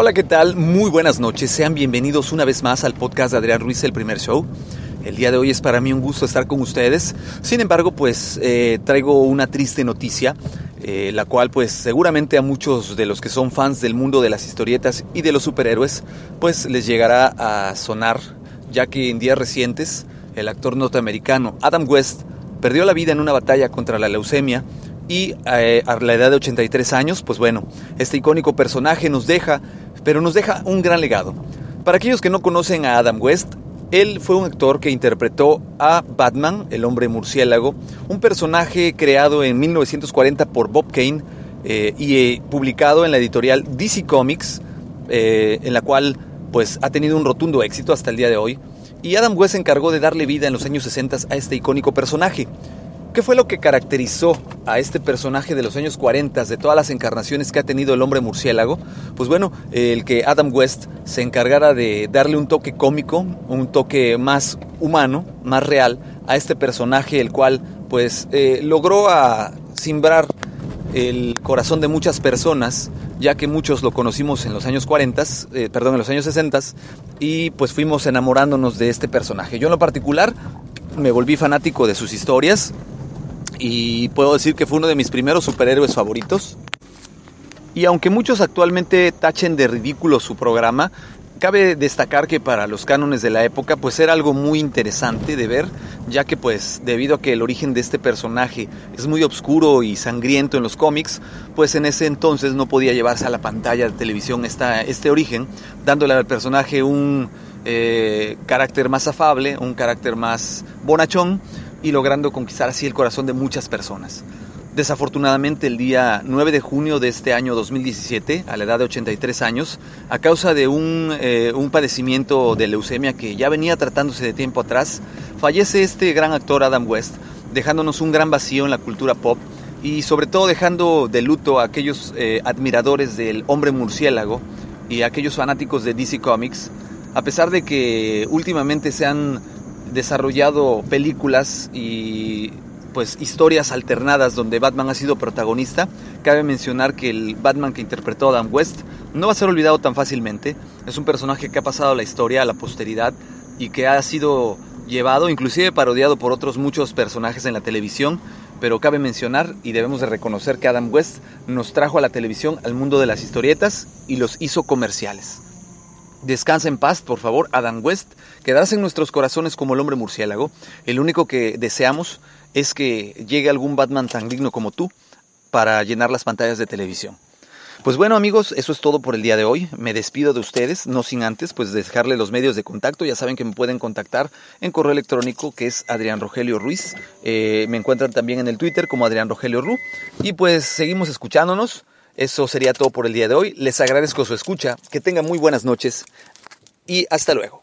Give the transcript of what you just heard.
Hola, ¿qué tal? Muy buenas noches. Sean bienvenidos una vez más al podcast de Adrián Ruiz, el primer show. El día de hoy es para mí un gusto estar con ustedes. Sin embargo, pues eh, traigo una triste noticia, eh, la cual pues seguramente a muchos de los que son fans del mundo de las historietas y de los superhéroes, pues les llegará a sonar, ya que en días recientes el actor norteamericano Adam West perdió la vida en una batalla contra la leucemia y eh, a la edad de 83 años, pues bueno, este icónico personaje nos deja, pero nos deja un gran legado. Para aquellos que no conocen a Adam West, él fue un actor que interpretó a Batman, el hombre murciélago, un personaje creado en 1940 por Bob Kane eh, y eh, publicado en la editorial DC Comics, en la cual pues ha tenido un rotundo éxito hasta el día de hoy. Y Adam West se encargó de darle vida en los años 60 a este icónico personaje. ¿Qué fue lo que caracterizó a este personaje de los años 40, de todas las encarnaciones que ha tenido el hombre murciélago? Pues bueno, el que Adam West se encargara de darle un toque cómico, un toque más humano, más real a este personaje, el cual pues eh, logró a el corazón de muchas personas, ya que muchos lo conocimos en los años 40, eh, perdón, en los años 60, y pues fuimos enamorándonos de este personaje. Yo en lo particular me volví fanático de sus historias, y puedo decir que fue uno de mis primeros superhéroes favoritos. Y aunque muchos actualmente tachen de ridículo su programa, cabe destacar que para los cánones de la época pues era algo muy interesante de ver, ya que pues debido a que el origen de este personaje es muy oscuro y sangriento en los cómics, pues en ese entonces no podía llevarse a la pantalla de televisión esta, este origen, dándole al personaje un eh, carácter más afable, un carácter más bonachón, y logrando conquistar así el corazón de muchas personas. Desafortunadamente el día 9 de junio de este año 2017, a la edad de 83 años, a causa de un, eh, un, padecimiento de leucemia que ya venía tratándose de tiempo atrás, fallece este gran actor Adam West, dejándonos un gran vacío en la cultura pop y sobre todo dejando de luto a aquellos eh, admiradores del hombre murciélago y a aquellos fanáticos de DC Comics, a pesar de que últimamente se han desarrollado películas y pues historias alternadas donde Batman ha sido protagonista. Cabe mencionar que el Batman que interpretó Adam West no va a ser olvidado tan fácilmente. Es un personaje que ha pasado a la historia, a la posteridad y que ha sido llevado, inclusive parodiado por otros muchos personajes en la televisión. Pero cabe mencionar y debemos de reconocer que Adam West nos trajo a la televisión al mundo de las historietas y los hizo comerciales. Descansa en paz, por favor, Adam West. Quedarse en nuestros corazones como el hombre murciélago. El único que deseamos es que llegue algún Batman tan digno como tú para llenar las pantallas de televisión. Pues bueno amigos, eso es todo por el día de hoy. Me despido de ustedes, no sin antes pues dejarle los medios de contacto. Ya saben que me pueden contactar en correo electrónico que es Adrián Rogelio Ruiz. Eh, me encuentran también en el Twitter como Adrián Rogelio Ru. Y pues seguimos escuchándonos. Eso sería todo por el día de hoy. Les agradezco su escucha. Que tengan muy buenas noches y hasta luego.